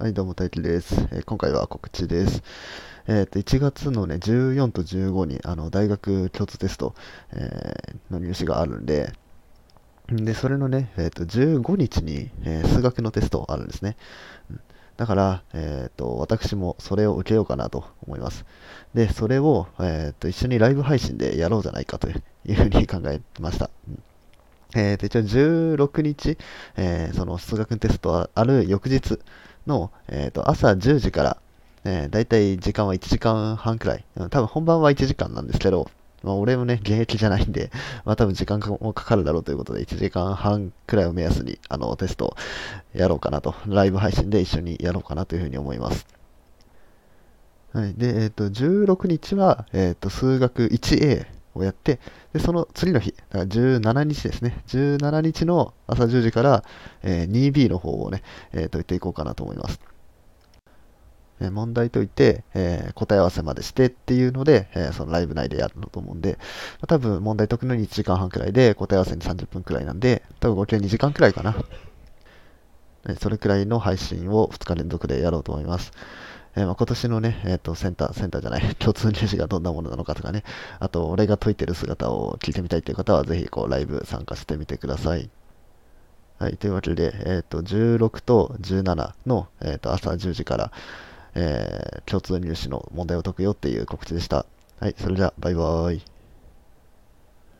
はい、どうも、大輝です。えー、今回は告知です。えっ、ー、と、1月のね、14と15に、あの、大学共通テスト、えー、の入試があるんで、で、それのね、えっ、と、15日に、え数学のテストあるんですね。だから、えっ、と、私もそれを受けようかなと思います。で、それを、えっ、と、一緒にライブ配信でやろうじゃないかというふうに考えました。えー、と一応16日、え、その数学のテストある翌日の、えー、と朝10時から、えー、だいたい時間は1時間半くらい、多分本番は1時間なんですけど、まあ、俺もね、現役じゃないんで、まあ多分時間もかかるだろうということで、1時間半くらいを目安に、あの、テストやろうかなと、ライブ配信で一緒にやろうかなというふうに思います。はい。で、えっ、ー、と、16日は、えっ、ー、と、数学 1A をやって、で、その次の日、だから17日ですね。17日の朝10時から、えー、2B の方をね、えー、解いていこうかなと思います。えー、問題解いて、えー、答え合わせまでしてっていうので、えー、そのライブ内でやると思うんで、まあ、多分問題解くのに1時間半くらいで、答え合わせに30分くらいなんで、多分合計2時間くらいかな。それくらいの配信を2日連続でやろうと思います。えー、まあ、今年のね、えっ、ー、と、センター、センターじゃない、共通入試がどんなものなのかとかね、あと、俺が解いてる姿を聞いてみたいという方は、ぜひ、こう、ライブ参加してみてください。はい、というわけで、えっ、ー、と、16と17の、えっ、と、朝10時から、え共通入試の問題を解くよっていう告知でした。はい、それでは、バイバーイ。